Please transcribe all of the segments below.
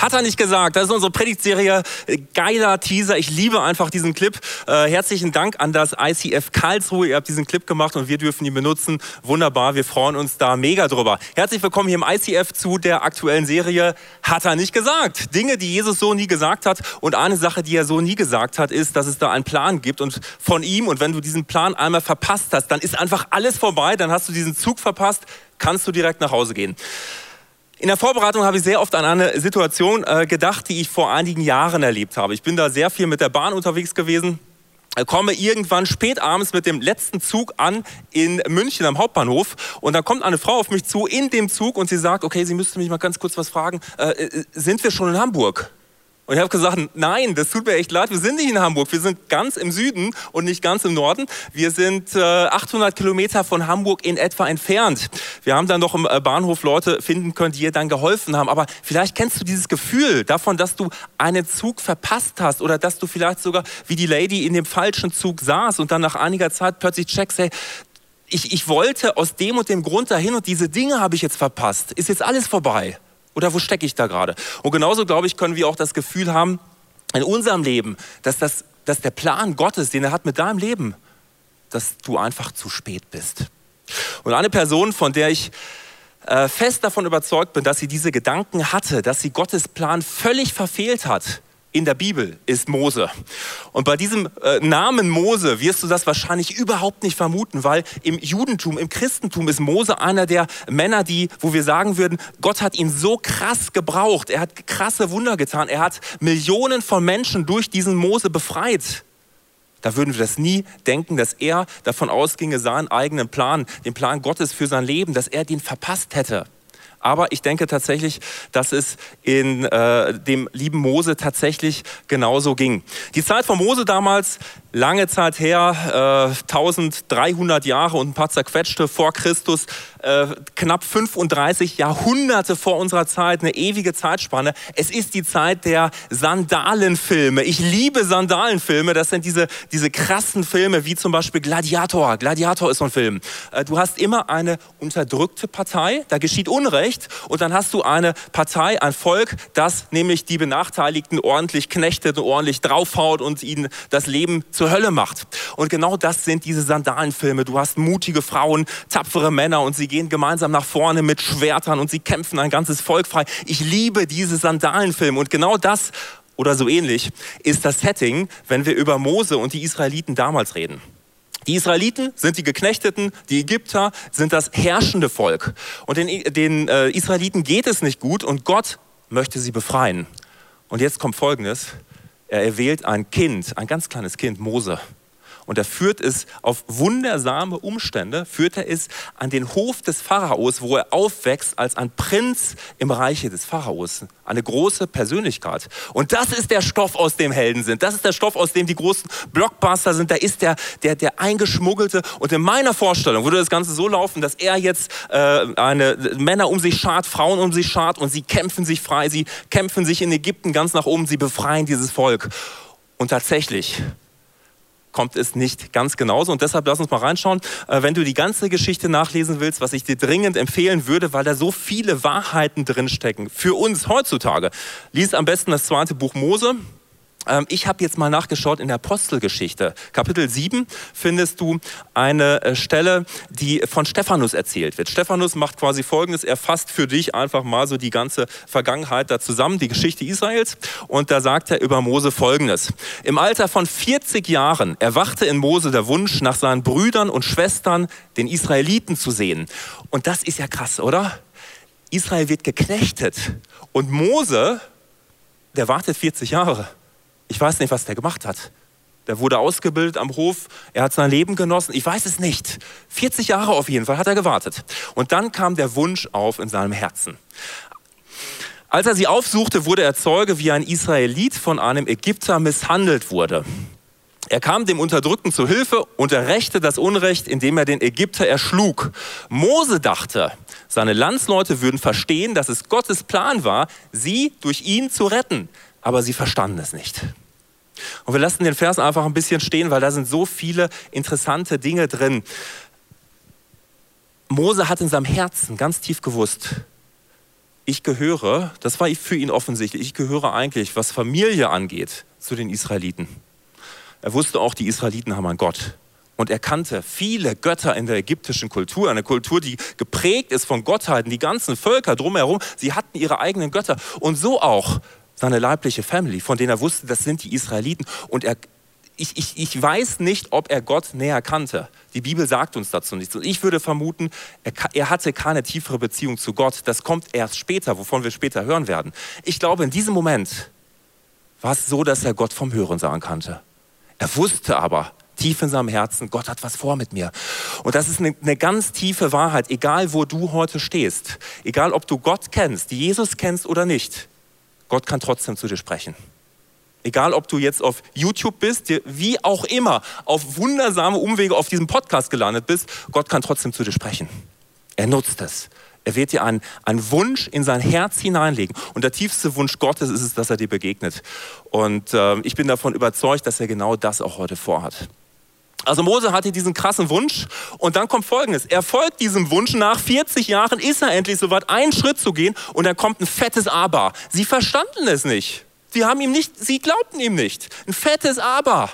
Hat er nicht gesagt. Das ist unsere Predigtserie. Geiler Teaser. Ich liebe einfach diesen Clip. Äh, herzlichen Dank an das ICF Karlsruhe. Ihr habt diesen Clip gemacht und wir dürfen ihn benutzen. Wunderbar. Wir freuen uns da mega drüber. Herzlich willkommen hier im ICF zu der aktuellen Serie. Hat er nicht gesagt. Dinge, die Jesus so nie gesagt hat. Und eine Sache, die er so nie gesagt hat, ist, dass es da einen Plan gibt und von ihm. Und wenn du diesen Plan einmal verpasst hast, dann ist einfach alles vorbei. Dann hast du diesen Zug verpasst. Kannst du direkt nach Hause gehen. In der Vorbereitung habe ich sehr oft an eine Situation äh, gedacht, die ich vor einigen Jahren erlebt habe. Ich bin da sehr viel mit der Bahn unterwegs gewesen, äh, komme irgendwann spät abends mit dem letzten Zug an in München am Hauptbahnhof und dann kommt eine Frau auf mich zu in dem Zug und sie sagt, okay, sie müsste mich mal ganz kurz was fragen, äh, äh sind wir schon in Hamburg? Und ich habe gesagt, nein, das tut mir echt leid, wir sind nicht in Hamburg, wir sind ganz im Süden und nicht ganz im Norden. Wir sind äh, 800 Kilometer von Hamburg in etwa entfernt. Wir haben dann noch im äh, Bahnhof Leute finden können, die ihr dann geholfen haben. Aber vielleicht kennst du dieses Gefühl davon, dass du einen Zug verpasst hast oder dass du vielleicht sogar wie die Lady in dem falschen Zug saß und dann nach einiger Zeit plötzlich checkst, hey, ich, ich wollte aus dem und dem Grund dahin und diese Dinge habe ich jetzt verpasst. Ist jetzt alles vorbei. Oder wo stecke ich da gerade? Und genauso, glaube ich, können wir auch das Gefühl haben in unserem Leben, dass, das, dass der Plan Gottes, den er hat mit deinem Leben, dass du einfach zu spät bist. Und eine Person, von der ich äh, fest davon überzeugt bin, dass sie diese Gedanken hatte, dass sie Gottes Plan völlig verfehlt hat, in der Bibel ist Mose. Und bei diesem äh, Namen Mose wirst du das wahrscheinlich überhaupt nicht vermuten, weil im Judentum, im Christentum ist Mose einer der Männer, die, wo wir sagen würden, Gott hat ihn so krass gebraucht. Er hat krasse Wunder getan. Er hat Millionen von Menschen durch diesen Mose befreit. Da würden wir das nie denken, dass er davon ausginge, seinen eigenen Plan, den Plan Gottes für sein Leben, dass er den verpasst hätte. Aber ich denke tatsächlich, dass es in äh, dem lieben Mose tatsächlich genauso ging. Die Zeit von Mose damals, lange Zeit her, äh, 1300 Jahre und ein paar zerquetschte vor Christus, äh, knapp 35 Jahrhunderte vor unserer Zeit, eine ewige Zeitspanne. Es ist die Zeit der Sandalenfilme. Ich liebe Sandalenfilme. Das sind diese, diese krassen Filme, wie zum Beispiel Gladiator. Gladiator ist so ein Film. Äh, du hast immer eine unterdrückte Partei, da geschieht Unrecht. Und dann hast du eine Partei, ein Volk, das nämlich die Benachteiligten ordentlich knechtet und ordentlich draufhaut und ihnen das Leben zur Hölle macht. Und genau das sind diese Sandalenfilme. Du hast mutige Frauen, tapfere Männer und sie gehen gemeinsam nach vorne mit Schwertern und sie kämpfen ein ganzes Volk frei. Ich liebe diese Sandalenfilme und genau das oder so ähnlich ist das Setting, wenn wir über Mose und die Israeliten damals reden. Die Israeliten sind die Geknechteten, die Ägypter sind das herrschende Volk. Und den, den äh, Israeliten geht es nicht gut und Gott möchte sie befreien. Und jetzt kommt Folgendes. Er erwählt ein Kind, ein ganz kleines Kind, Mose. Und er führt es auf wundersame Umstände, führt er es an den Hof des Pharaos, wo er aufwächst als ein Prinz im Reiche des Pharaos. Eine große Persönlichkeit. Und das ist der Stoff, aus dem Helden sind. Das ist der Stoff, aus dem die großen Blockbuster sind. Da ist der, der, der eingeschmuggelte. Und in meiner Vorstellung würde das Ganze so laufen, dass er jetzt äh, eine Männer um sich schart, Frauen um sich schart und sie kämpfen sich frei. Sie kämpfen sich in Ägypten ganz nach oben. Sie befreien dieses Volk. Und tatsächlich kommt es nicht ganz genauso. Und deshalb lass uns mal reinschauen. Äh, wenn du die ganze Geschichte nachlesen willst, was ich dir dringend empfehlen würde, weil da so viele Wahrheiten drinstecken für uns heutzutage, lies am besten das zweite Buch Mose. Ähm, ich habe jetzt mal nachgeschaut in der Apostelgeschichte. Kapitel 7 findest du eine äh, Stelle, die von Stephanus erzählt wird. Stephanus macht quasi Folgendes. Er fasst für dich einfach mal so die ganze Vergangenheit da zusammen, die Geschichte Israels. Und da sagt er über Mose Folgendes. Im Alter von 40 Jahren erwachte in Mose der Wunsch, nach seinen Brüdern und Schwestern, den Israeliten zu sehen. Und das ist ja krass, oder? Israel wird geknechtet. Und Mose, der wartet 40 Jahre. Ich weiß nicht, was der gemacht hat. Der wurde ausgebildet am Hof, er hat sein Leben genossen, ich weiß es nicht. 40 Jahre auf jeden Fall hat er gewartet. Und dann kam der Wunsch auf in seinem Herzen. Als er sie aufsuchte, wurde er Zeuge, wie ein Israelit von einem Ägypter misshandelt wurde. Er kam dem Unterdrückten zu Hilfe und er rächte das Unrecht, indem er den Ägypter erschlug. Mose dachte, seine Landsleute würden verstehen, dass es Gottes Plan war, sie durch ihn zu retten. aber sie verstanden es nicht. Und wir lassen den Vers einfach ein bisschen stehen, weil da sind so viele interessante Dinge drin. Mose hat in seinem Herzen ganz tief gewusst, ich gehöre, das war für ihn offensichtlich, ich gehöre eigentlich, was Familie angeht, zu den Israeliten. Er wusste auch, die Israeliten haben einen Gott. Und er kannte viele Götter in der ägyptischen Kultur, eine Kultur, die geprägt ist von Gottheiten. Die ganzen Völker drumherum, sie hatten ihre eigenen Götter. Und so auch seine leibliche Family, von denen er wusste, das sind die Israeliten. Und er, ich, ich, ich weiß nicht, ob er Gott näher kannte. Die Bibel sagt uns dazu nichts. Und ich würde vermuten, er, er hatte keine tiefere Beziehung zu Gott. Das kommt erst später, wovon wir später hören werden. Ich glaube, in diesem Moment war es so, dass er Gott vom Hören sagen kannte. Er wusste aber, tief in seinem Herzen, Gott hat was vor mit mir. Und das ist eine, eine, ganz tiefe Wahrheit, egal wo du heute stehst, egal ob du Gott kennst, Jesus kennst oder nicht. Gott kann trotzdem zu dir sprechen. Egal, ob du jetzt auf YouTube bist, wie auch immer, auf wundersame Umwege auf diesem Podcast gelandet bist, Gott kann trotzdem zu dir sprechen. Er nutzt es. Er wird dir einen, einen Wunsch in sein Herz hineinlegen. Und der tiefste Wunsch Gottes ist es, dass er dir begegnet. Und äh, ich bin davon überzeugt, dass er genau das auch heute vorhat. Also Mose hatte diesen krassen Wunsch und dann kommt Folgendes. Er folgt diesem Wunsch, nach 40 Jahren ist er endlich soweit, einen Schritt zu gehen und dann kommt ein fettes Aber. Sie verstanden es nicht. Sie haben ihm nicht, sie glaubten ihm nicht. Ein fettes Aber.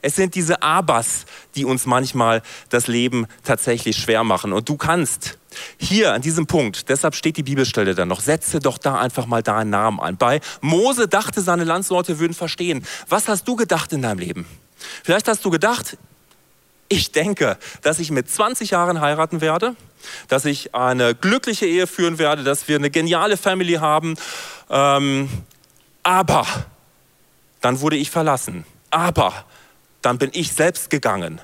Es sind diese Abers, die uns manchmal das Leben tatsächlich schwer machen. Und du kannst hier an diesem Punkt, deshalb steht die Bibelstelle da noch, setze doch da einfach mal deinen Namen ein. Bei Mose dachte, seine Landsleute würden verstehen. Was hast du gedacht in deinem Leben? Vielleicht hast du gedacht, ich denke, dass ich mit 20 Jahren heiraten werde, dass ich eine glückliche Ehe führen werde, dass wir eine geniale Family haben. Ähm, aber dann wurde ich verlassen. Aber dann bin ich selbst gegangen.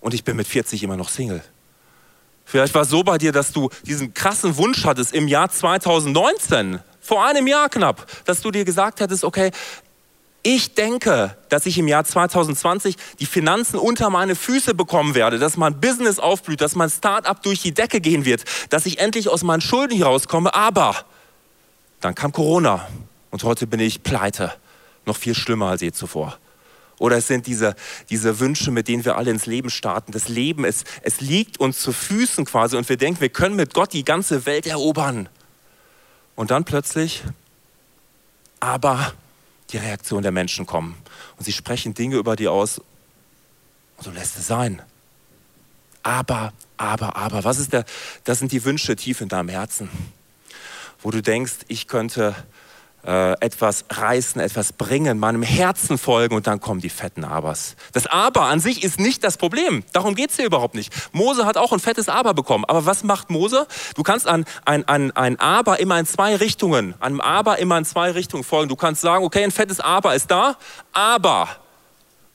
Und ich bin mit 40 immer noch Single. Vielleicht war es so bei dir, dass du diesen krassen Wunsch hattest im Jahr 2019, vor einem Jahr knapp, dass du dir gesagt hättest, okay, ich denke, dass ich im Jahr 2020 die Finanzen unter meine Füße bekommen werde, dass mein Business aufblüht, dass mein Startup durch die Decke gehen wird, dass ich endlich aus meinen Schulden hier rauskomme. Aber dann kam Corona und heute bin ich pleite. Noch viel schlimmer als je zuvor. Oder es sind diese, diese Wünsche, mit denen wir alle ins Leben starten. Das Leben, es, es liegt uns zu Füßen quasi und wir denken, wir können mit Gott die ganze Welt erobern. Und dann plötzlich, aber die Reaktion der Menschen kommen. Und sie sprechen Dinge über dir aus und du lässt es sein. Aber, aber, aber, was ist der, das sind die Wünsche tief in deinem Herzen, wo du denkst, ich könnte äh, etwas reißen, etwas bringen, meinem Herzen folgen und dann kommen die fetten Abers. Das Aber an sich ist nicht das Problem. Darum geht es hier überhaupt nicht. Mose hat auch ein fettes Aber bekommen. Aber was macht Mose? Du kannst an ein, ein, ein Aber immer in zwei Richtungen, einem Aber immer in zwei Richtungen folgen. Du kannst sagen, okay, ein fettes Aber ist da, aber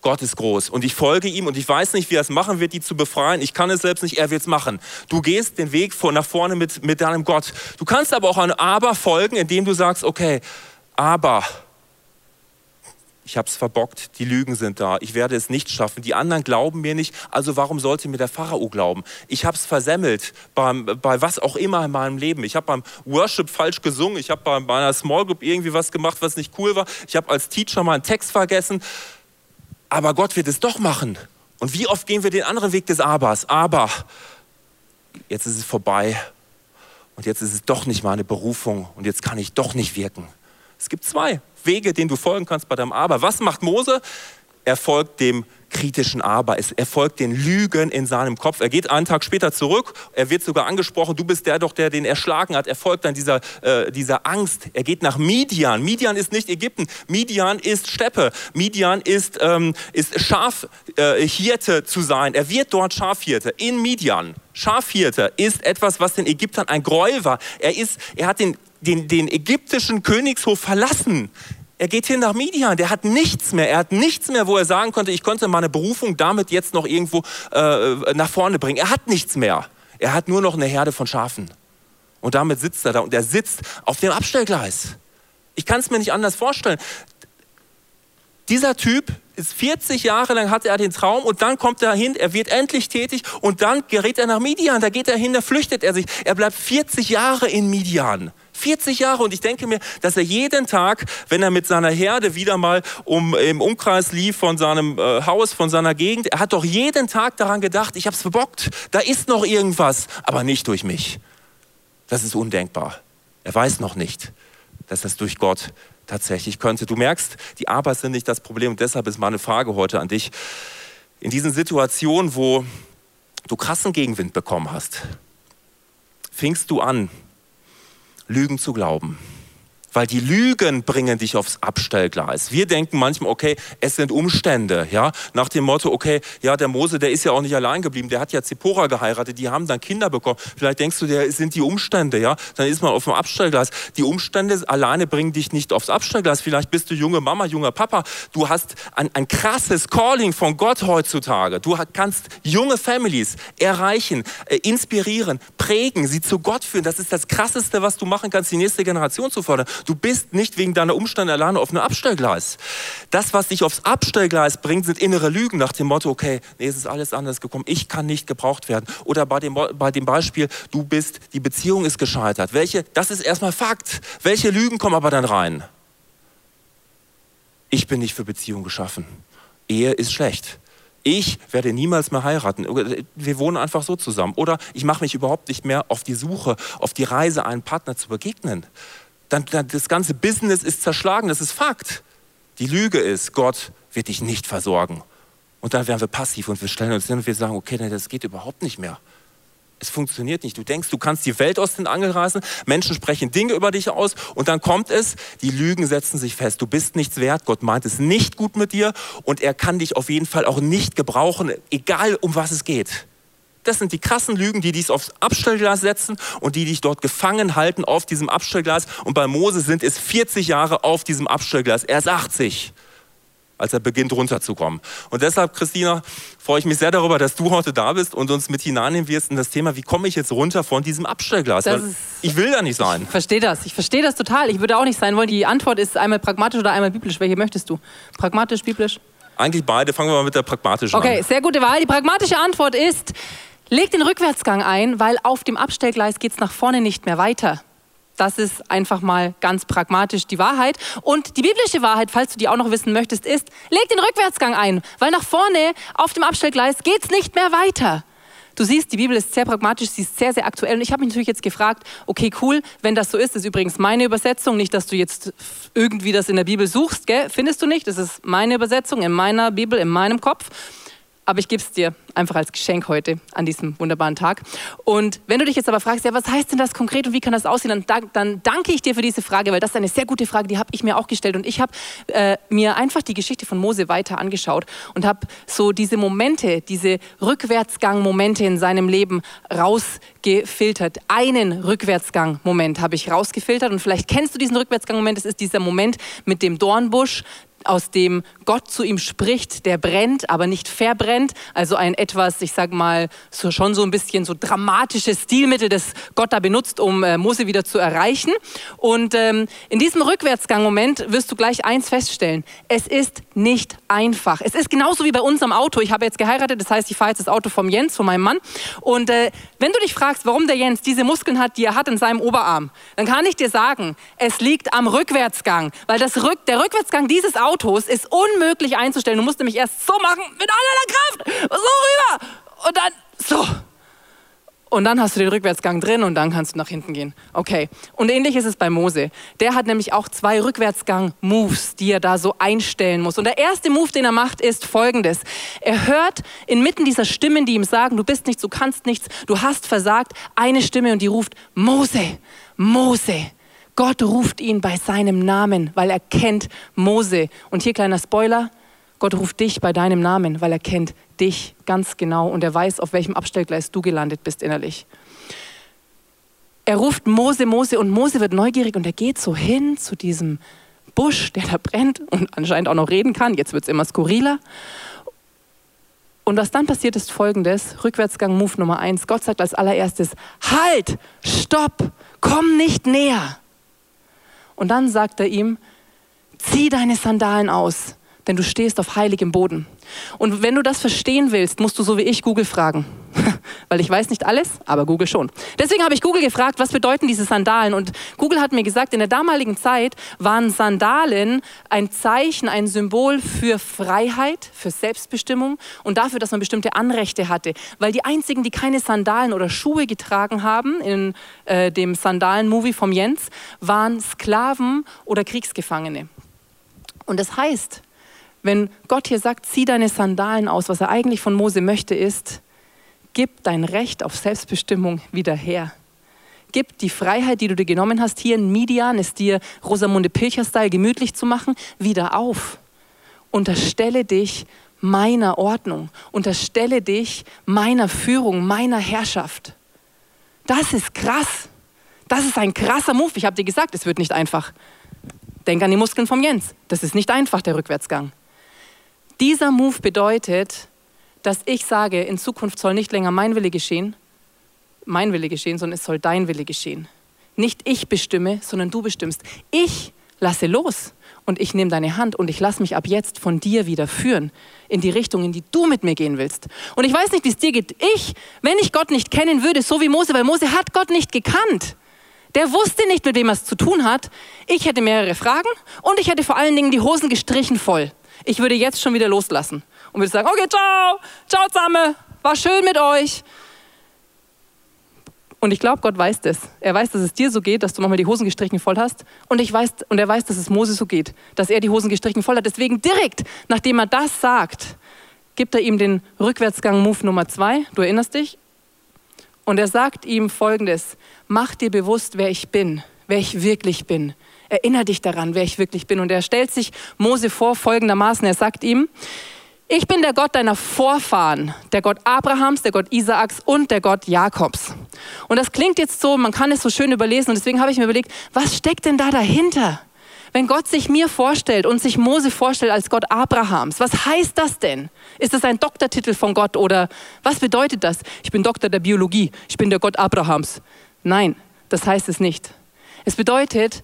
Gott ist groß und ich folge ihm und ich weiß nicht, wie er es machen wird, die zu befreien. Ich kann es selbst nicht, er wird es machen. Du gehst den Weg vor, nach vorne mit, mit deinem Gott. Du kannst aber auch ein Aber folgen, indem du sagst, okay, aber ich habe es verbockt, die Lügen sind da, ich werde es nicht schaffen, die anderen glauben mir nicht, also warum sollte mir der Pharao glauben? Ich habe es versemmelt beim, bei was auch immer in meinem Leben. Ich habe beim Worship falsch gesungen, ich habe bei meiner Small Group irgendwie was gemacht, was nicht cool war, ich habe als Teacher mal einen Text vergessen aber Gott wird es doch machen. Und wie oft gehen wir den anderen Weg des Abers? Aber jetzt ist es vorbei und jetzt ist es doch nicht meine Berufung und jetzt kann ich doch nicht wirken. Es gibt zwei Wege, denen du folgen kannst bei deinem Aber. Was macht Mose? Er folgt dem kritischen Aber. Er folgt den Lügen in seinem Kopf. Er geht einen Tag später zurück. Er wird sogar angesprochen, du bist der doch, der den erschlagen hat. Er folgt dann dieser, äh, dieser Angst. Er geht nach Midian. Midian ist nicht Ägypten. Midian ist Steppe. Midian ist, ähm, ist Schafhirte äh, zu sein. Er wird dort Schafhirte in Midian. Schafhirte ist etwas, was den Ägyptern ein Gräuel war. Er, ist, er hat den, den, den ägyptischen Königshof verlassen. Er geht hin nach Midian, der hat nichts mehr. Er hat nichts mehr, wo er sagen konnte, ich konnte meine Berufung damit jetzt noch irgendwo äh, nach vorne bringen. Er hat nichts mehr. Er hat nur noch eine Herde von Schafen. Und damit sitzt er da und er sitzt auf dem Abstellgleis. Ich kann es mir nicht anders vorstellen. Dieser Typ ist 40 Jahre lang hatte er den Traum und dann kommt er hin, er wird endlich tätig und dann gerät er nach Midian, da geht er hin, da flüchtet er sich. Er bleibt 40 Jahre in Midian. 40 Jahre. Und ich denke mir, dass er jeden Tag, wenn er mit seiner Herde wieder mal um, im Umkreis lief von seinem äh, Haus, von seiner Gegend, er hat doch jeden Tag daran gedacht, ich habe es verbockt, da ist noch irgendwas, aber nicht durch mich. Das ist undenkbar. Er weiß noch nicht, dass das durch Gott tatsächlich könnte. Du merkst, die Aber sind nicht das Problem und deshalb ist meine Frage heute an dich. In diesen Situationen, wo du krassen Gegenwind bekommen hast, fingst du an, Lügen zu glauben. Weil die Lügen bringen dich aufs Abstellgleis. Wir denken manchmal, okay, es sind Umstände, ja, nach dem Motto, okay, ja, der Mose, der ist ja auch nicht allein geblieben, der hat ja Zippora geheiratet, die haben dann Kinder bekommen. Vielleicht denkst du, der sind die Umstände, ja, dann ist man auf dem Abstellgleis. Die Umstände alleine bringen dich nicht aufs Abstellgleis. Vielleicht bist du junge Mama, junger Papa. Du hast ein, ein krasses Calling von Gott heutzutage. Du kannst junge Families erreichen, äh, inspirieren, prägen, sie zu Gott führen. Das ist das Krasseste, was du machen kannst, die nächste Generation zu fordern. Du bist nicht wegen deiner Umstände alleine auf einem Abstellgleis. Das, was dich aufs Abstellgleis bringt, sind innere Lügen nach dem Motto, okay, nee, es ist alles anders gekommen, ich kann nicht gebraucht werden. Oder bei dem, bei dem Beispiel, du bist, die Beziehung ist gescheitert. Welche, das ist erstmal Fakt. Welche Lügen kommen aber dann rein? Ich bin nicht für Beziehung geschaffen. Ehe ist schlecht. Ich werde niemals mehr heiraten. Wir wohnen einfach so zusammen. Oder ich mache mich überhaupt nicht mehr auf die Suche, auf die Reise, einen Partner zu begegnen dann, dann das ganze Business ist zerschlagen, das ist Fakt. Die Lüge ist, Gott wird dich nicht versorgen. Und dann werden wir passiv und wir stellen uns hin und wir sagen, okay, nein, das geht überhaupt nicht mehr. Es funktioniert nicht. Du denkst, du kannst die Welt aus den Angeln reißen, Menschen sprechen Dinge über dich aus und dann kommt es, die Lügen setzen sich fest. Du bist nichts wert, Gott meint es nicht gut mit dir und er kann dich auf jeden Fall auch nicht gebrauchen, egal um was es geht. Das sind die krassen Lügen, die dich aufs Abstellglas setzen und die dich dort gefangen halten auf diesem Abstellglas. Und bei Mose sind es 40 Jahre auf diesem Abstellglas. Er ist 80 als er beginnt runterzukommen. Und deshalb, Christina, freue ich mich sehr darüber, dass du heute da bist und uns mit hineinnehmen wirst in das Thema, wie komme ich jetzt runter von diesem Abstellglas? ich will da nicht sein. Ich verstehe das. Ich verstehe das total. Ich würde auch nicht sein wollen. Die Antwort ist einmal pragmatisch oder einmal biblisch. Welche möchtest du? Pragmatisch, biblisch? Eigentlich beide. Fangen wir mal mit der pragmatischen okay, an. Okay, sehr gute Wahl. Die pragmatische Antwort ist, Leg den Rückwärtsgang ein, weil auf dem Abstellgleis geht es nach vorne nicht mehr weiter. Das ist einfach mal ganz pragmatisch die Wahrheit. Und die biblische Wahrheit, falls du die auch noch wissen möchtest, ist, leg den Rückwärtsgang ein, weil nach vorne auf dem Abstellgleis geht es nicht mehr weiter. Du siehst, die Bibel ist sehr pragmatisch, sie ist sehr, sehr aktuell. Und ich habe mich natürlich jetzt gefragt, okay, cool, wenn das so ist, ist übrigens meine Übersetzung, nicht, dass du jetzt irgendwie das in der Bibel suchst, gell? findest du nicht, das ist meine Übersetzung in meiner Bibel, in meinem Kopf aber ich gebe es dir einfach als Geschenk heute an diesem wunderbaren Tag. Und wenn du dich jetzt aber fragst, ja, was heißt denn das konkret und wie kann das aussehen, dann, dann danke ich dir für diese Frage, weil das ist eine sehr gute Frage, die habe ich mir auch gestellt. Und ich habe äh, mir einfach die Geschichte von Mose weiter angeschaut und habe so diese Momente, diese Rückwärtsgang-Momente in seinem Leben rausgefiltert. Einen Rückwärtsgang-Moment habe ich rausgefiltert und vielleicht kennst du diesen Rückwärtsgang-Moment. Es ist dieser Moment mit dem Dornbusch, aus dem Gott zu ihm spricht, der brennt, aber nicht verbrennt. Also ein etwas, ich sag mal, so schon so ein bisschen so dramatisches Stilmittel, das Gott da benutzt, um äh, Mose wieder zu erreichen. Und ähm, in diesem Rückwärtsgang-Moment wirst du gleich eins feststellen. Es ist nicht einfach. Es ist genauso wie bei unserem Auto. Ich habe jetzt geheiratet, das heißt, ich fahre jetzt das Auto vom Jens, von meinem Mann. Und äh, wenn du dich fragst, warum der Jens diese Muskeln hat, die er hat in seinem Oberarm, dann kann ich dir sagen, es liegt am Rückwärtsgang. Weil das Rück, der Rückwärtsgang dieses Autos Autos ist unmöglich einzustellen. Du musst nämlich erst so machen, mit aller Kraft, so rüber und dann so. Und dann hast du den Rückwärtsgang drin und dann kannst du nach hinten gehen. Okay. Und ähnlich ist es bei Mose. Der hat nämlich auch zwei Rückwärtsgang-Moves, die er da so einstellen muss. Und der erste Move, den er macht, ist folgendes. Er hört inmitten dieser Stimmen, die ihm sagen, du bist nichts, du kannst nichts, du hast versagt, eine Stimme und die ruft, Mose, Mose. Gott ruft ihn bei seinem Namen, weil er kennt Mose. Und hier kleiner Spoiler, Gott ruft dich bei deinem Namen, weil er kennt dich ganz genau und er weiß, auf welchem Abstellgleis du gelandet bist innerlich. Er ruft Mose, Mose und Mose wird neugierig und er geht so hin zu diesem Busch, der da brennt und anscheinend auch noch reden kann. Jetzt wird es immer skurriler. Und was dann passiert, ist folgendes: Rückwärtsgang, Move Nummer eins. Gott sagt als allererstes: Halt, stopp, komm nicht näher. Und dann sagt er ihm, zieh deine Sandalen aus, denn du stehst auf heiligem Boden. Und wenn du das verstehen willst, musst du so wie ich Google fragen. weil ich weiß nicht alles, aber Google schon. Deswegen habe ich Google gefragt, was bedeuten diese Sandalen? Und Google hat mir gesagt, in der damaligen Zeit waren Sandalen ein Zeichen, ein Symbol für Freiheit, für Selbstbestimmung und dafür, dass man bestimmte Anrechte hatte. Weil die einzigen, die keine Sandalen oder Schuhe getragen haben in äh, dem Sandalen-Movie vom Jens, waren Sklaven oder Kriegsgefangene. Und das heißt, wenn Gott hier sagt, zieh deine Sandalen aus, was er eigentlich von Mose möchte, ist, gib dein Recht auf Selbstbestimmung wieder her. Gib die Freiheit, die du dir genommen hast, hier in Midian, es dir Rosamunde Pilcher-Style gemütlich zu machen, wieder auf. Unterstelle dich meiner Ordnung, unterstelle dich meiner Führung, meiner Herrschaft. Das ist krass. Das ist ein krasser Move. Ich habe dir gesagt, es wird nicht einfach. Denk an die Muskeln vom Jens. Das ist nicht einfach, der Rückwärtsgang. Dieser Move bedeutet, dass ich sage, in Zukunft soll nicht länger mein Wille geschehen, mein Wille geschehen, sondern es soll dein Wille geschehen. Nicht ich bestimme, sondern du bestimmst. Ich lasse los und ich nehme deine Hand und ich lasse mich ab jetzt von dir wieder führen in die Richtung, in die du mit mir gehen willst. Und ich weiß nicht, wie es dir geht. Ich, wenn ich Gott nicht kennen würde, so wie Mose, weil Mose hat Gott nicht gekannt. Der wusste nicht, mit wem er es zu tun hat. Ich hätte mehrere Fragen und ich hätte vor allen Dingen die Hosen gestrichen voll. Ich würde jetzt schon wieder loslassen und würde sagen, okay, ciao, ciao zusammen, war schön mit euch. Und ich glaube, Gott weiß das. Er weiß, dass es dir so geht, dass du nochmal die Hosen gestrichen voll hast. Und, ich weiß, und er weiß, dass es Mose so geht, dass er die Hosen gestrichen voll hat. Deswegen direkt, nachdem er das sagt, gibt er ihm den Rückwärtsgang-Move Nummer zwei. Du erinnerst dich? Und er sagt ihm folgendes: Mach dir bewusst, wer ich bin, wer ich wirklich bin. Erinner dich daran, wer ich wirklich bin. Und er stellt sich Mose vor folgendermaßen. Er sagt ihm, ich bin der Gott deiner Vorfahren, der Gott Abrahams, der Gott Isaaks und der Gott Jakobs. Und das klingt jetzt so, man kann es so schön überlesen und deswegen habe ich mir überlegt, was steckt denn da dahinter? Wenn Gott sich mir vorstellt und sich Mose vorstellt als Gott Abrahams, was heißt das denn? Ist das ein Doktortitel von Gott oder was bedeutet das? Ich bin Doktor der Biologie, ich bin der Gott Abrahams. Nein, das heißt es nicht. Es bedeutet,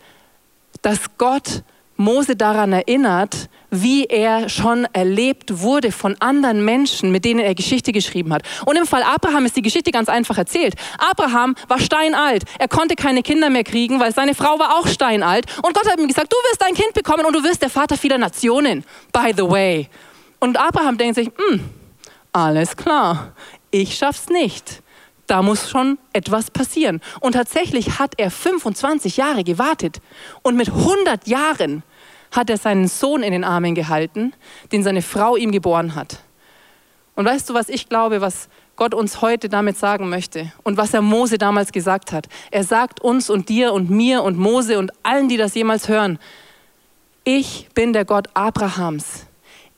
dass Gott Mose daran erinnert, wie er schon erlebt wurde von anderen Menschen, mit denen er Geschichte geschrieben hat. Und im Fall Abraham ist die Geschichte ganz einfach erzählt. Abraham war steinalt. Er konnte keine Kinder mehr kriegen, weil seine Frau war auch steinalt. Und Gott hat ihm gesagt, du wirst ein Kind bekommen und du wirst der Vater vieler Nationen. By the way. Und Abraham denkt sich, hm, alles klar, ich schaff's nicht da muss schon etwas passieren. Und tatsächlich hat er 25 Jahre gewartet. Und mit 100 Jahren hat er seinen Sohn in den Armen gehalten, den seine Frau ihm geboren hat. Und weißt du, was ich glaube, was Gott uns heute damit sagen möchte und was er Mose damals gesagt hat? Er sagt uns und dir und mir und Mose und allen, die das jemals hören, ich bin der Gott Abrahams.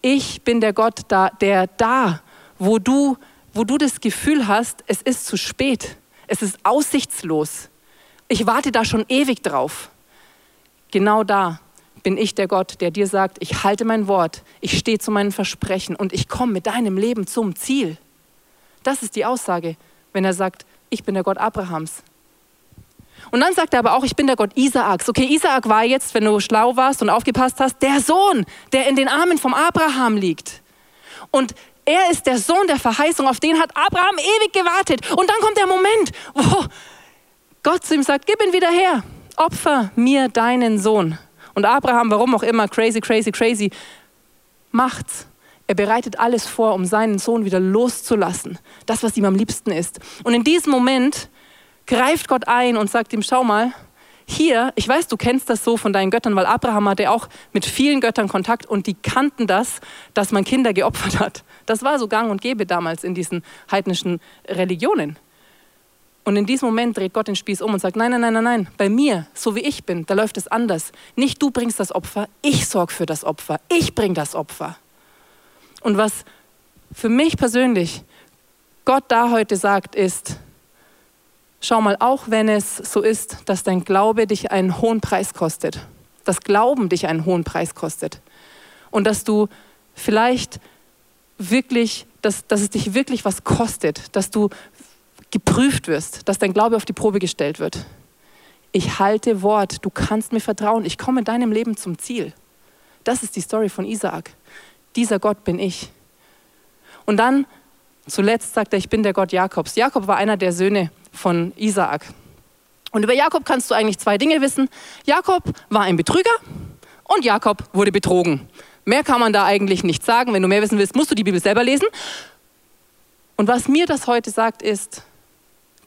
Ich bin der Gott, der da, wo du wo du das Gefühl hast, es ist zu spät, es ist aussichtslos, ich warte da schon ewig drauf. Genau da bin ich der Gott, der dir sagt, ich halte mein Wort, ich stehe zu meinen Versprechen und ich komme mit deinem Leben zum Ziel. Das ist die Aussage, wenn er sagt, ich bin der Gott Abrahams. Und dann sagt er aber auch, ich bin der Gott Isaaks. Okay, Isaak war jetzt, wenn du schlau warst und aufgepasst hast, der Sohn, der in den Armen vom Abraham liegt. Und er ist der Sohn der Verheißung, auf den hat Abraham ewig gewartet. Und dann kommt der Moment, wo Gott zu ihm sagt, gib ihn wieder her, opfer mir deinen Sohn. Und Abraham, warum auch immer, crazy, crazy, crazy, macht's. Er bereitet alles vor, um seinen Sohn wieder loszulassen. Das, was ihm am liebsten ist. Und in diesem Moment greift Gott ein und sagt ihm, schau mal, hier, ich weiß, du kennst das so von deinen Göttern, weil Abraham hatte auch mit vielen Göttern Kontakt und die kannten das, dass man Kinder geopfert hat. Das war so gang und gäbe damals in diesen heidnischen Religionen. Und in diesem Moment dreht Gott den Spieß um und sagt, nein, nein, nein, nein, nein, bei mir, so wie ich bin, da läuft es anders. Nicht du bringst das Opfer, ich sorge für das Opfer, ich bringe das Opfer. Und was für mich persönlich Gott da heute sagt, ist, Schau mal, auch wenn es so ist, dass dein Glaube dich einen hohen Preis kostet, das Glauben dich einen hohen Preis kostet und dass du vielleicht wirklich, dass, dass es dich wirklich was kostet, dass du geprüft wirst, dass dein Glaube auf die Probe gestellt wird. Ich halte Wort, du kannst mir vertrauen, ich komme in deinem Leben zum Ziel. Das ist die Story von Isaak. Dieser Gott bin ich. Und dann Zuletzt sagt er, ich bin der Gott Jakobs. Jakob war einer der Söhne von Isaak. Und über Jakob kannst du eigentlich zwei Dinge wissen. Jakob war ein Betrüger und Jakob wurde betrogen. Mehr kann man da eigentlich nicht sagen. Wenn du mehr wissen willst, musst du die Bibel selber lesen. Und was mir das heute sagt, ist,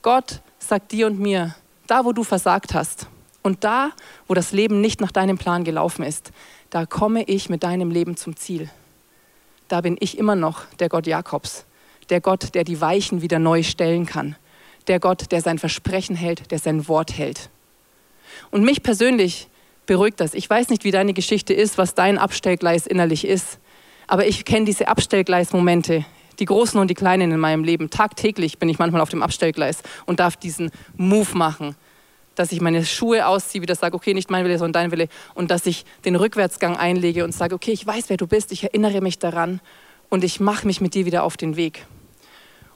Gott sagt dir und mir, da wo du versagt hast und da wo das Leben nicht nach deinem Plan gelaufen ist, da komme ich mit deinem Leben zum Ziel. Da bin ich immer noch der Gott Jakobs, der Gott, der die Weichen wieder neu stellen kann, der Gott, der sein Versprechen hält, der sein Wort hält. Und mich persönlich beruhigt das. Ich weiß nicht, wie deine Geschichte ist, was dein Abstellgleis innerlich ist. Aber ich kenne diese Abstellgleismomente, die großen und die kleinen in meinem Leben. Tagtäglich bin ich manchmal auf dem Abstellgleis und darf diesen Move machen, dass ich meine Schuhe ausziehe, wieder sage, okay, nicht mein Wille, sondern dein Wille. Und dass ich den Rückwärtsgang einlege und sage, okay, ich weiß, wer du bist, ich erinnere mich daran und ich mache mich mit dir wieder auf den Weg.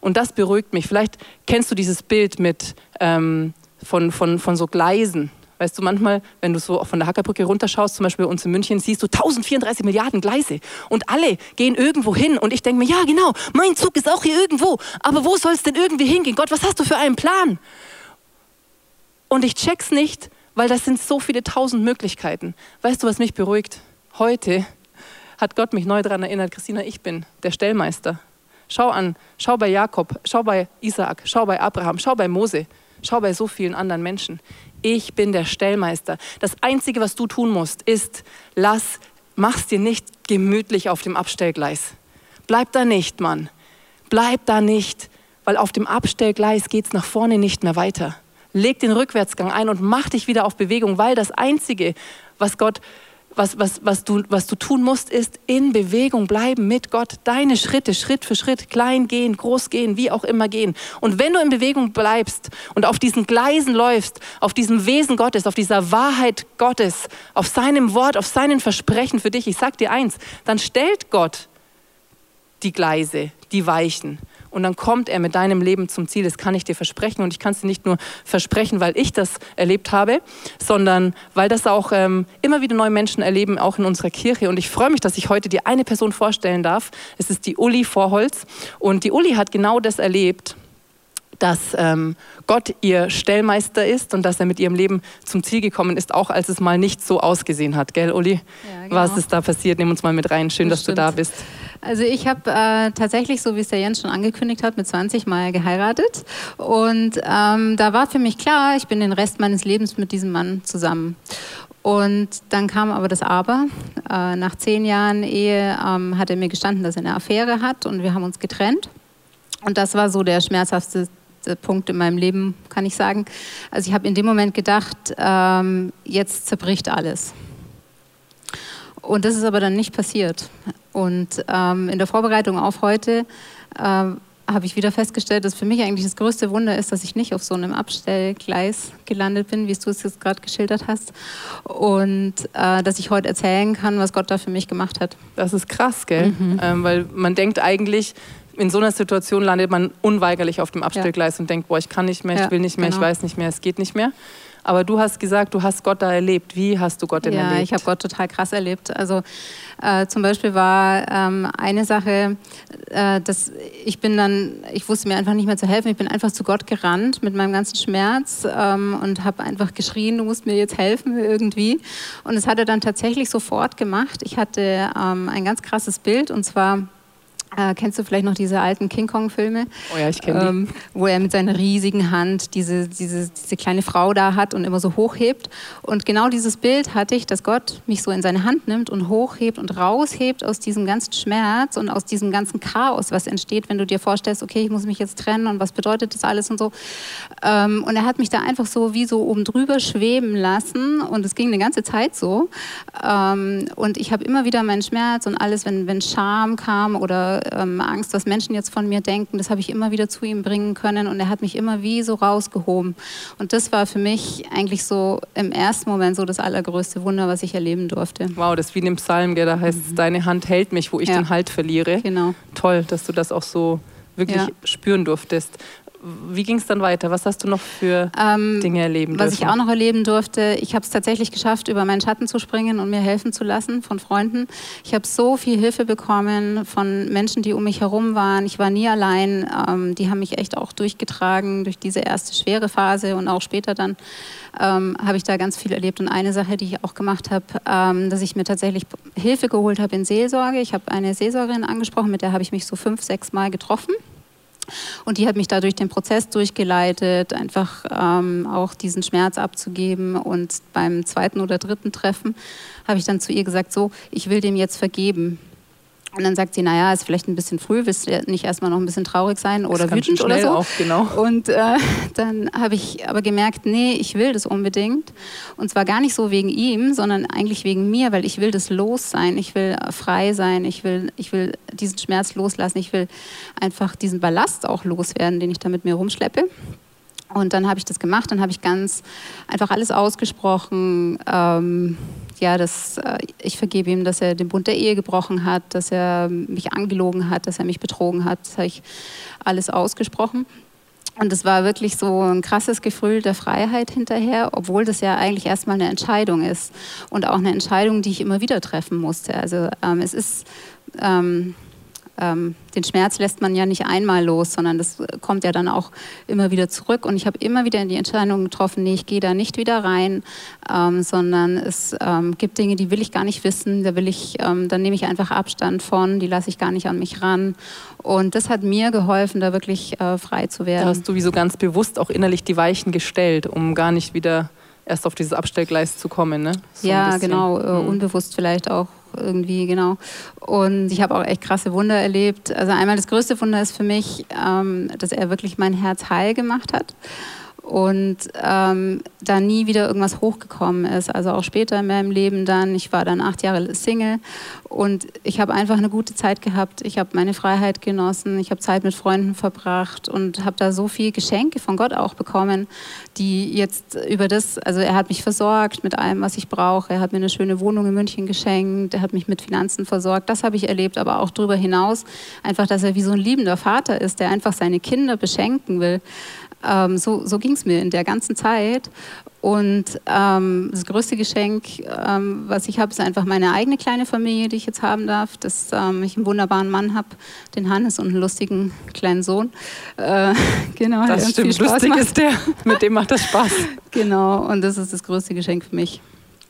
Und das beruhigt mich. Vielleicht kennst du dieses Bild mit, ähm, von, von, von so Gleisen. Weißt du, manchmal, wenn du so von der Hackerbrücke runterschaust, zum Beispiel bei uns in München, siehst du 1034 Milliarden Gleise und alle gehen irgendwo hin. Und ich denke mir, ja, genau, mein Zug ist auch hier irgendwo. Aber wo soll es denn irgendwie hingehen? Gott, was hast du für einen Plan? Und ich check's nicht, weil das sind so viele tausend Möglichkeiten. Weißt du, was mich beruhigt? Heute hat Gott mich neu daran erinnert, Christina, ich bin der Stellmeister. Schau an, schau bei Jakob, schau bei Isaak, schau bei Abraham, schau bei Mose, schau bei so vielen anderen Menschen ich bin der Stellmeister. Das Einzige, was du tun musst, ist, lass, mach's dir nicht gemütlich auf dem Abstellgleis. Bleib da nicht, Mann. Bleib da nicht, weil auf dem Abstellgleis geht's nach vorne nicht mehr weiter. Leg den Rückwärtsgang ein und mach dich wieder auf Bewegung, weil das Einzige, was Gott was, was, was, du, was du tun musst, ist in Bewegung bleiben mit Gott. Deine Schritte, Schritt für Schritt, klein gehen, groß gehen, wie auch immer gehen. Und wenn du in Bewegung bleibst und auf diesen Gleisen läufst, auf diesem Wesen Gottes, auf dieser Wahrheit Gottes, auf seinem Wort, auf seinen Versprechen für dich, ich sag dir eins, dann stellt Gott die Gleise, die Weichen und dann kommt er mit deinem Leben zum Ziel. Das kann ich dir versprechen und ich kann es dir nicht nur versprechen, weil ich das erlebt habe, sondern weil das auch ähm, immer wieder neue Menschen erleben, auch in unserer Kirche. Und ich freue mich, dass ich heute dir eine Person vorstellen darf. Es ist die Uli Vorholz und die Uli hat genau das erlebt dass ähm, Gott ihr Stellmeister ist und dass er mit ihrem Leben zum Ziel gekommen ist, auch als es mal nicht so ausgesehen hat. Gell, Uli? Ja, genau. Was ist da passiert? Nimm uns mal mit rein. Schön, das dass stimmt. du da bist. Also ich habe äh, tatsächlich, so wie es der Jens schon angekündigt hat, mit 20 Mal geheiratet. Und ähm, da war für mich klar, ich bin den Rest meines Lebens mit diesem Mann zusammen. Und dann kam aber das Aber. Äh, nach zehn Jahren Ehe ähm, hat er mir gestanden, dass er eine Affäre hat und wir haben uns getrennt. Und das war so der schmerzhafteste Punkt in meinem Leben, kann ich sagen. Also ich habe in dem Moment gedacht, ähm, jetzt zerbricht alles. Und das ist aber dann nicht passiert. Und ähm, in der Vorbereitung auf heute ähm, habe ich wieder festgestellt, dass für mich eigentlich das größte Wunder ist, dass ich nicht auf so einem Abstellgleis gelandet bin, wie du es jetzt gerade geschildert hast. Und äh, dass ich heute erzählen kann, was Gott da für mich gemacht hat. Das ist krass, gell? Mhm. Ähm, weil man denkt eigentlich, in so einer Situation landet man unweigerlich auf dem Abstellgleis ja. und denkt, boah, ich kann nicht mehr, ja, ich will nicht mehr, genau. ich weiß nicht mehr, es geht nicht mehr. Aber du hast gesagt, du hast Gott da erlebt. Wie hast du Gott denn ja, erlebt? Ja, ich habe Gott total krass erlebt. Also äh, zum Beispiel war ähm, eine Sache, äh, dass ich bin dann, ich wusste mir einfach nicht mehr zu helfen. Ich bin einfach zu Gott gerannt mit meinem ganzen Schmerz ähm, und habe einfach geschrien, du musst mir jetzt helfen irgendwie. Und das hat er dann tatsächlich sofort gemacht. Ich hatte ähm, ein ganz krasses Bild und zwar äh, kennst du vielleicht noch diese alten King Kong-Filme? Oh ja, ich kenne die. Ähm, wo er mit seiner riesigen Hand diese, diese, diese kleine Frau da hat und immer so hochhebt. Und genau dieses Bild hatte ich, dass Gott mich so in seine Hand nimmt und hochhebt und raushebt aus diesem ganzen Schmerz und aus diesem ganzen Chaos, was entsteht, wenn du dir vorstellst, okay, ich muss mich jetzt trennen und was bedeutet das alles und so. Ähm, und er hat mich da einfach so wie so oben drüber schweben lassen und es ging eine ganze Zeit so. Ähm, und ich habe immer wieder meinen Schmerz und alles, wenn, wenn Scham kam oder ähm, Angst, was Menschen jetzt von mir denken, das habe ich immer wieder zu ihm bringen können und er hat mich immer wie so rausgehoben. Und das war für mich eigentlich so im ersten Moment so das allergrößte Wunder, was ich erleben durfte. Wow, das ist wie in dem Psalm, da heißt mhm. deine Hand hält mich, wo ich ja. den Halt verliere. Genau. Toll, dass du das auch so wirklich ja. spüren durftest. Wie ging es dann weiter? Was hast du noch für ähm, Dinge erleben Was ich auch noch erleben durfte, ich habe es tatsächlich geschafft, über meinen Schatten zu springen und mir helfen zu lassen von Freunden. Ich habe so viel Hilfe bekommen von Menschen, die um mich herum waren. Ich war nie allein. Ähm, die haben mich echt auch durchgetragen durch diese erste schwere Phase und auch später dann ähm, habe ich da ganz viel erlebt. Und eine Sache, die ich auch gemacht habe, ähm, dass ich mir tatsächlich Hilfe geholt habe in Seelsorge. Ich habe eine Seelsorgerin angesprochen, mit der habe ich mich so fünf, sechs Mal getroffen. Und die hat mich da durch den Prozess durchgeleitet, einfach ähm, auch diesen Schmerz abzugeben. Und beim zweiten oder dritten Treffen habe ich dann zu ihr gesagt, so, ich will dem jetzt vergeben. Und dann sagt sie, naja, ist vielleicht ein bisschen früh, willst du nicht erstmal noch ein bisschen traurig sein oder wütend oder so. Auch, genau. Und äh, dann habe ich aber gemerkt, nee, ich will das unbedingt. Und zwar gar nicht so wegen ihm, sondern eigentlich wegen mir, weil ich will das los sein, ich will frei sein, ich will, ich will diesen Schmerz loslassen, ich will einfach diesen Ballast auch loswerden, den ich da mit mir rumschleppe. Und dann habe ich das gemacht, dann habe ich ganz einfach alles ausgesprochen. Ähm, ja, dass äh, ich vergebe ihm, dass er den Bund der Ehe gebrochen hat, dass er mich angelogen hat, dass er mich betrogen hat. Das habe ich alles ausgesprochen. Und es war wirklich so ein krasses Gefühl der Freiheit hinterher, obwohl das ja eigentlich erstmal eine Entscheidung ist und auch eine Entscheidung, die ich immer wieder treffen musste. Also ähm, es ist ähm, ähm, den Schmerz lässt man ja nicht einmal los, sondern das kommt ja dann auch immer wieder zurück. Und ich habe immer wieder die Entscheidung getroffen, nee, ich gehe da nicht wieder rein, ähm, sondern es ähm, gibt Dinge, die will ich gar nicht wissen, da will ich, ähm, dann nehme ich einfach Abstand von, die lasse ich gar nicht an mich ran. Und das hat mir geholfen, da wirklich äh, frei zu werden. Da hast du wie so ganz bewusst auch innerlich die Weichen gestellt, um gar nicht wieder erst auf dieses Abstellgleis zu kommen, ne? So ja, genau, äh, mhm. unbewusst vielleicht auch irgendwie, genau. Und ich habe auch echt krasse Wunder erlebt. Also einmal das größte Wunder ist für mich, ähm, dass er wirklich mein Herz heil gemacht hat und ähm, da nie wieder irgendwas hochgekommen ist. Also auch später in meinem Leben dann. Ich war dann acht Jahre Single und ich habe einfach eine gute Zeit gehabt. Ich habe meine Freiheit genossen. Ich habe Zeit mit Freunden verbracht und habe da so viel Geschenke von Gott auch bekommen, die jetzt über das, also er hat mich versorgt mit allem, was ich brauche. Er hat mir eine schöne Wohnung in München geschenkt. Er hat mich mit Finanzen versorgt. Das habe ich erlebt, aber auch darüber hinaus einfach, dass er wie so ein liebender Vater ist, der einfach seine Kinder beschenken will. Ähm, so so ging es mir in der ganzen Zeit. Und ähm, das größte Geschenk, ähm, was ich habe, ist einfach meine eigene kleine Familie, die ich jetzt haben darf. Dass ähm, ich einen wunderbaren Mann habe, den Hannes und einen lustigen kleinen Sohn. Äh, genau, das stimmt, lustig macht. ist der, mit dem macht das Spaß. genau, und das ist das größte Geschenk für mich.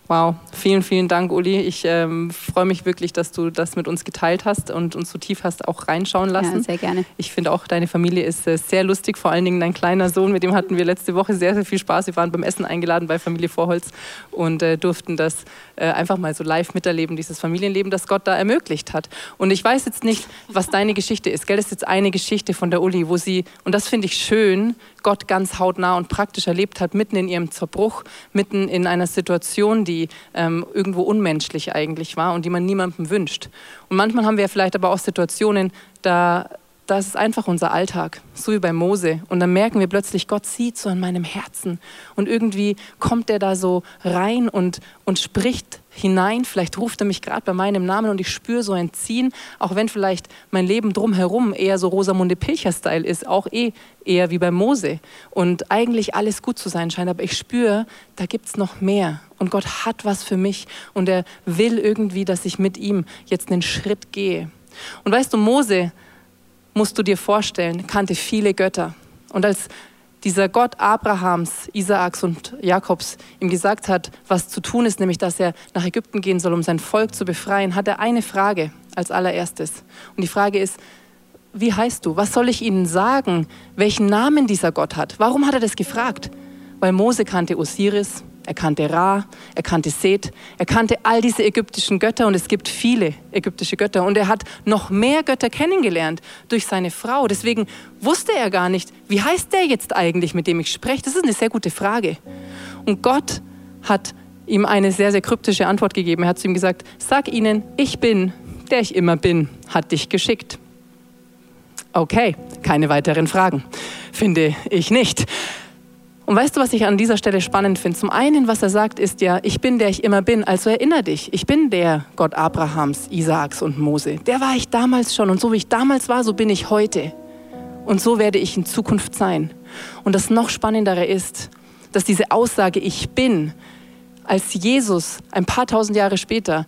Wow, vielen, vielen Dank, Uli. Ich ähm, freue mich wirklich, dass du das mit uns geteilt hast und uns so tief hast auch reinschauen lassen. Ja, sehr gerne. Ich finde auch, deine Familie ist äh, sehr lustig, vor allen Dingen dein kleiner Sohn, mit dem hatten wir letzte Woche sehr, sehr viel Spaß. Wir waren beim Essen eingeladen bei Familie Vorholz und äh, durften das äh, einfach mal so live miterleben, dieses Familienleben, das Gott da ermöglicht hat. Und ich weiß jetzt nicht, was deine Geschichte ist. Gell, das ist jetzt eine Geschichte von der Uli, wo sie, und das finde ich schön, Gott ganz hautnah und praktisch erlebt hat, mitten in ihrem Zerbruch, mitten in einer Situation, die ähm, irgendwo unmenschlich eigentlich war und die man niemandem wünscht. Und manchmal haben wir vielleicht aber auch Situationen, da das ist einfach unser Alltag, so wie bei Mose. Und dann merken wir plötzlich, Gott sieht so an meinem Herzen. Und irgendwie kommt er da so rein und, und spricht hinein. Vielleicht ruft er mich gerade bei meinem Namen und ich spüre so ein Ziehen, auch wenn vielleicht mein Leben drumherum eher so Rosamunde Pilcher-Style ist, auch eh eher wie bei Mose. Und eigentlich alles gut zu sein scheint, aber ich spüre, da gibt es noch mehr. Und Gott hat was für mich und er will irgendwie, dass ich mit ihm jetzt einen Schritt gehe. Und weißt du, Mose, musst du dir vorstellen, kannte viele Götter. Und als dieser Gott Abrahams, Isaaks und Jakobs ihm gesagt hat, was zu tun ist, nämlich dass er nach Ägypten gehen soll, um sein Volk zu befreien, hat er eine Frage als allererstes. Und die Frage ist, wie heißt du? Was soll ich ihnen sagen, welchen Namen dieser Gott hat? Warum hat er das gefragt? Weil Mose kannte Osiris, er kannte Ra, er kannte Seth, er kannte all diese ägyptischen Götter und es gibt viele ägyptische Götter. Und er hat noch mehr Götter kennengelernt durch seine Frau. Deswegen wusste er gar nicht, wie heißt der jetzt eigentlich, mit dem ich spreche. Das ist eine sehr gute Frage. Und Gott hat ihm eine sehr, sehr kryptische Antwort gegeben. Er hat zu ihm gesagt, sag ihnen, ich bin, der ich immer bin, hat dich geschickt. Okay, keine weiteren Fragen. Finde ich nicht. Und weißt du, was ich an dieser Stelle spannend finde? Zum einen, was er sagt, ist ja, ich bin der ich immer bin. Also erinnere dich, ich bin der Gott Abrahams, Isaaks und Mose. Der war ich damals schon und so wie ich damals war, so bin ich heute. Und so werde ich in Zukunft sein. Und das noch Spannendere ist, dass diese Aussage Ich bin, als Jesus ein paar tausend Jahre später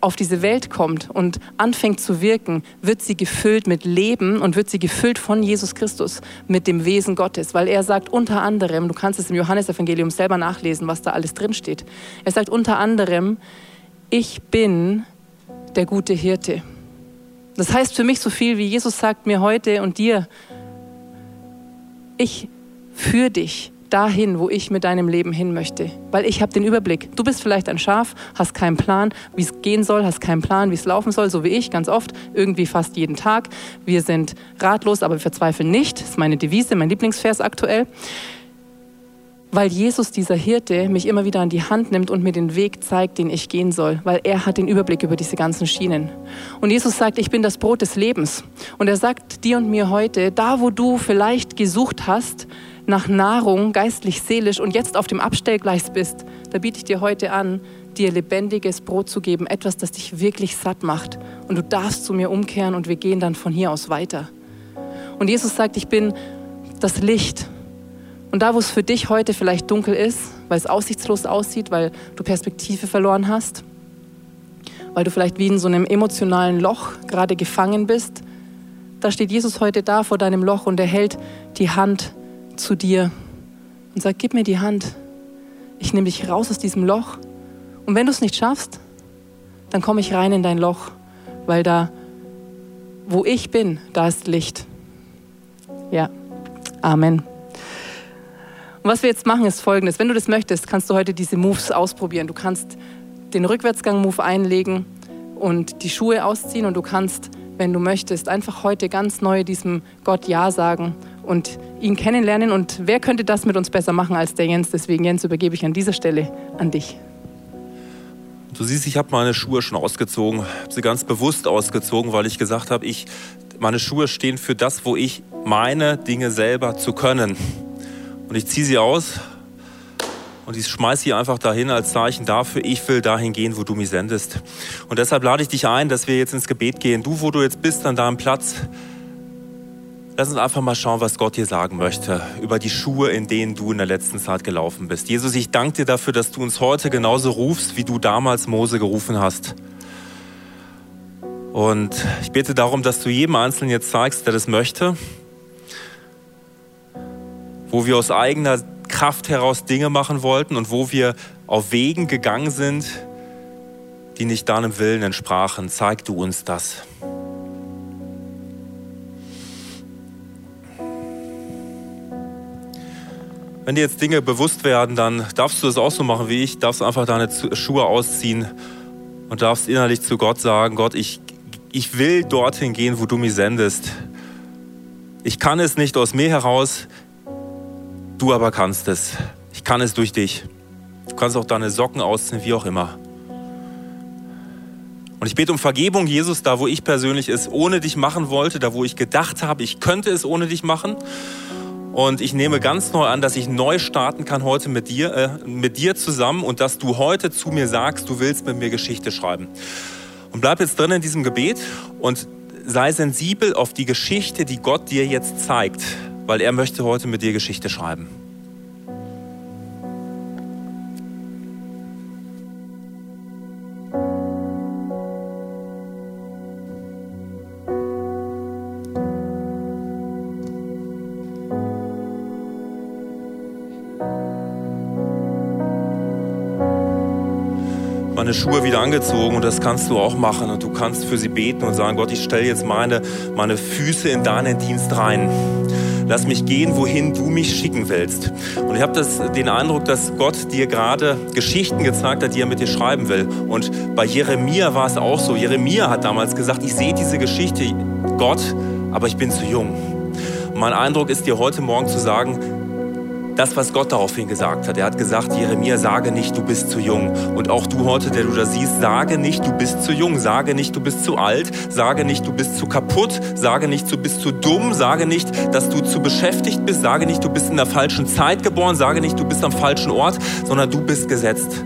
auf diese Welt kommt und anfängt zu wirken, wird sie gefüllt mit Leben und wird sie gefüllt von Jesus Christus, mit dem Wesen Gottes. Weil er sagt unter anderem, du kannst es im Johannesevangelium selber nachlesen, was da alles drinsteht. Er sagt unter anderem, ich bin der gute Hirte. Das heißt für mich so viel, wie Jesus sagt mir heute und dir, ich führe dich dahin, wo ich mit deinem Leben hin möchte, weil ich habe den Überblick. Du bist vielleicht ein Schaf, hast keinen Plan, wie es gehen soll, hast keinen Plan, wie es laufen soll, so wie ich ganz oft, irgendwie fast jeden Tag. Wir sind ratlos, aber wir verzweifeln nicht. Das ist meine Devise, mein Lieblingsvers aktuell weil Jesus, dieser Hirte, mich immer wieder an die Hand nimmt und mir den Weg zeigt, den ich gehen soll, weil er hat den Überblick über diese ganzen Schienen. Und Jesus sagt, ich bin das Brot des Lebens. Und er sagt dir und mir heute, da wo du vielleicht gesucht hast nach Nahrung, geistlich, seelisch und jetzt auf dem Abstellgleis bist, da biete ich dir heute an, dir lebendiges Brot zu geben, etwas, das dich wirklich satt macht. Und du darfst zu mir umkehren und wir gehen dann von hier aus weiter. Und Jesus sagt, ich bin das Licht und da, wo es für dich heute vielleicht dunkel ist, weil es aussichtslos aussieht, weil du Perspektive verloren hast, weil du vielleicht wie in so einem emotionalen Loch gerade gefangen bist, da steht Jesus heute da vor deinem Loch und er hält die Hand zu dir und sagt, gib mir die Hand. Ich nehme dich raus aus diesem Loch. Und wenn du es nicht schaffst, dann komme ich rein in dein Loch, weil da, wo ich bin, da ist Licht. Ja, Amen. Und was wir jetzt machen, ist folgendes. Wenn du das möchtest, kannst du heute diese Moves ausprobieren. Du kannst den Rückwärtsgang-Move einlegen und die Schuhe ausziehen und du kannst, wenn du möchtest, einfach heute ganz neu diesem Gott Ja sagen und ihn kennenlernen. Und wer könnte das mit uns besser machen als der Jens? Deswegen, Jens, übergebe ich an dieser Stelle an dich. Du siehst, ich habe meine Schuhe schon ausgezogen, habe sie ganz bewusst ausgezogen, weil ich gesagt habe, ich, meine Schuhe stehen für das, wo ich meine Dinge selber zu können. Und ich ziehe sie aus und ich schmeiße sie einfach dahin als Zeichen dafür, ich will dahin gehen, wo du mich sendest. Und deshalb lade ich dich ein, dass wir jetzt ins Gebet gehen. Du, wo du jetzt bist, an deinem Platz, lass uns einfach mal schauen, was Gott dir sagen möchte über die Schuhe, in denen du in der letzten Zeit gelaufen bist. Jesus, ich danke dir dafür, dass du uns heute genauso rufst, wie du damals Mose gerufen hast. Und ich bitte darum, dass du jedem Einzelnen jetzt zeigst, der das möchte, wo wir aus eigener Kraft heraus Dinge machen wollten und wo wir auf Wegen gegangen sind, die nicht deinem Willen entsprachen. Zeig du uns das. Wenn dir jetzt Dinge bewusst werden, dann darfst du das auch so machen wie ich, darfst einfach deine Schuhe ausziehen und darfst innerlich zu Gott sagen, Gott, ich, ich will dorthin gehen, wo du mich sendest. Ich kann es nicht aus mir heraus, Du aber kannst es. Ich kann es durch dich. Du kannst auch deine Socken ausziehen, wie auch immer. Und ich bete um Vergebung, Jesus, da wo ich persönlich es ohne dich machen wollte, da wo ich gedacht habe, ich könnte es ohne dich machen. Und ich nehme ganz neu an, dass ich neu starten kann heute mit dir, äh, mit dir zusammen und dass du heute zu mir sagst, du willst mit mir Geschichte schreiben. Und bleib jetzt drin in diesem Gebet und sei sensibel auf die Geschichte, die Gott dir jetzt zeigt weil er möchte heute mit dir Geschichte schreiben. Meine Schuhe wieder angezogen und das kannst du auch machen und du kannst für sie beten und sagen, Gott, ich stelle jetzt meine, meine Füße in deinen Dienst rein. Lass mich gehen, wohin du mich schicken willst. Und ich habe den Eindruck, dass Gott dir gerade Geschichten gezeigt hat, die er mit dir schreiben will. Und bei Jeremia war es auch so. Jeremia hat damals gesagt, ich sehe diese Geschichte, Gott, aber ich bin zu jung. Mein Eindruck ist dir heute Morgen zu sagen, das, was Gott daraufhin gesagt hat. Er hat gesagt, Jeremia, sage nicht, du bist zu jung. Und auch du heute, der du da siehst, sage nicht, du bist zu jung. Sage nicht, du bist zu alt. Sage nicht, du bist zu kaputt. Sage nicht, du bist zu dumm. Sage nicht, dass du zu beschäftigt bist. Sage nicht, du bist in der falschen Zeit geboren. Sage nicht, du bist am falschen Ort, sondern du bist gesetzt.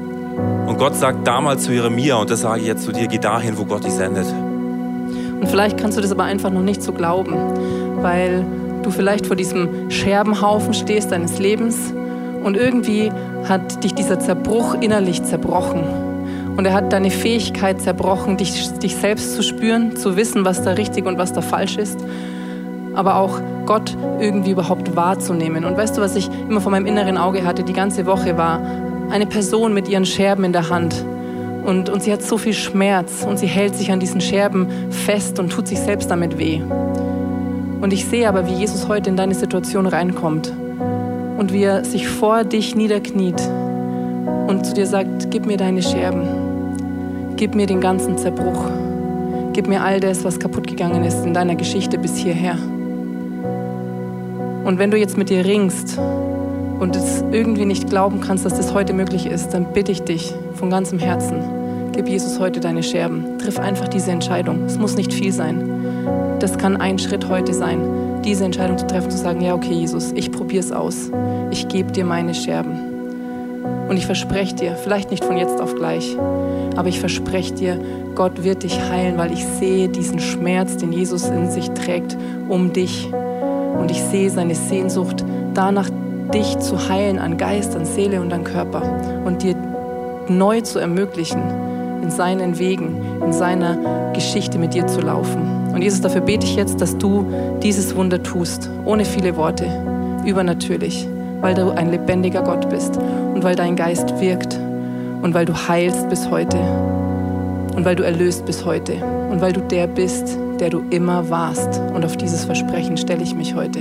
Und Gott sagt damals zu Jeremia, und das sage ich jetzt zu dir, geh dahin, wo Gott dich sendet. Und vielleicht kannst du das aber einfach noch nicht so glauben, weil du vielleicht vor diesem Scherbenhaufen stehst deines Lebens und irgendwie hat dich dieser Zerbruch innerlich zerbrochen. Und er hat deine Fähigkeit zerbrochen, dich, dich selbst zu spüren, zu wissen, was da richtig und was da falsch ist. Aber auch Gott irgendwie überhaupt wahrzunehmen. Und weißt du, was ich immer vor meinem inneren Auge hatte, die ganze Woche war eine Person mit ihren Scherben in der Hand. Und, und sie hat so viel Schmerz und sie hält sich an diesen Scherben fest und tut sich selbst damit weh. Und ich sehe aber, wie Jesus heute in deine Situation reinkommt und wie er sich vor dich niederkniet und zu dir sagt, gib mir deine Scherben, gib mir den ganzen Zerbruch, gib mir all das, was kaputt gegangen ist in deiner Geschichte bis hierher. Und wenn du jetzt mit dir ringst und es irgendwie nicht glauben kannst, dass das heute möglich ist, dann bitte ich dich von ganzem Herzen, gib Jesus heute deine Scherben. Triff einfach diese Entscheidung. Es muss nicht viel sein. Das kann ein Schritt heute sein, diese Entscheidung zu treffen, zu sagen, ja, okay, Jesus, ich probiere es aus. Ich gebe dir meine Scherben. Und ich verspreche dir, vielleicht nicht von jetzt auf gleich, aber ich verspreche dir, Gott wird dich heilen, weil ich sehe diesen Schmerz, den Jesus in sich trägt, um dich. Und ich sehe seine Sehnsucht danach, dich zu heilen an Geist, an Seele und an Körper und dir neu zu ermöglichen, in seinen Wegen, in seiner Geschichte mit dir zu laufen. Und Jesus, dafür bete ich jetzt, dass du dieses Wunder tust, ohne viele Worte, übernatürlich, weil du ein lebendiger Gott bist und weil dein Geist wirkt und weil du heilst bis heute und weil du erlöst bis heute und weil du der bist, der du immer warst. Und auf dieses Versprechen stelle ich mich heute.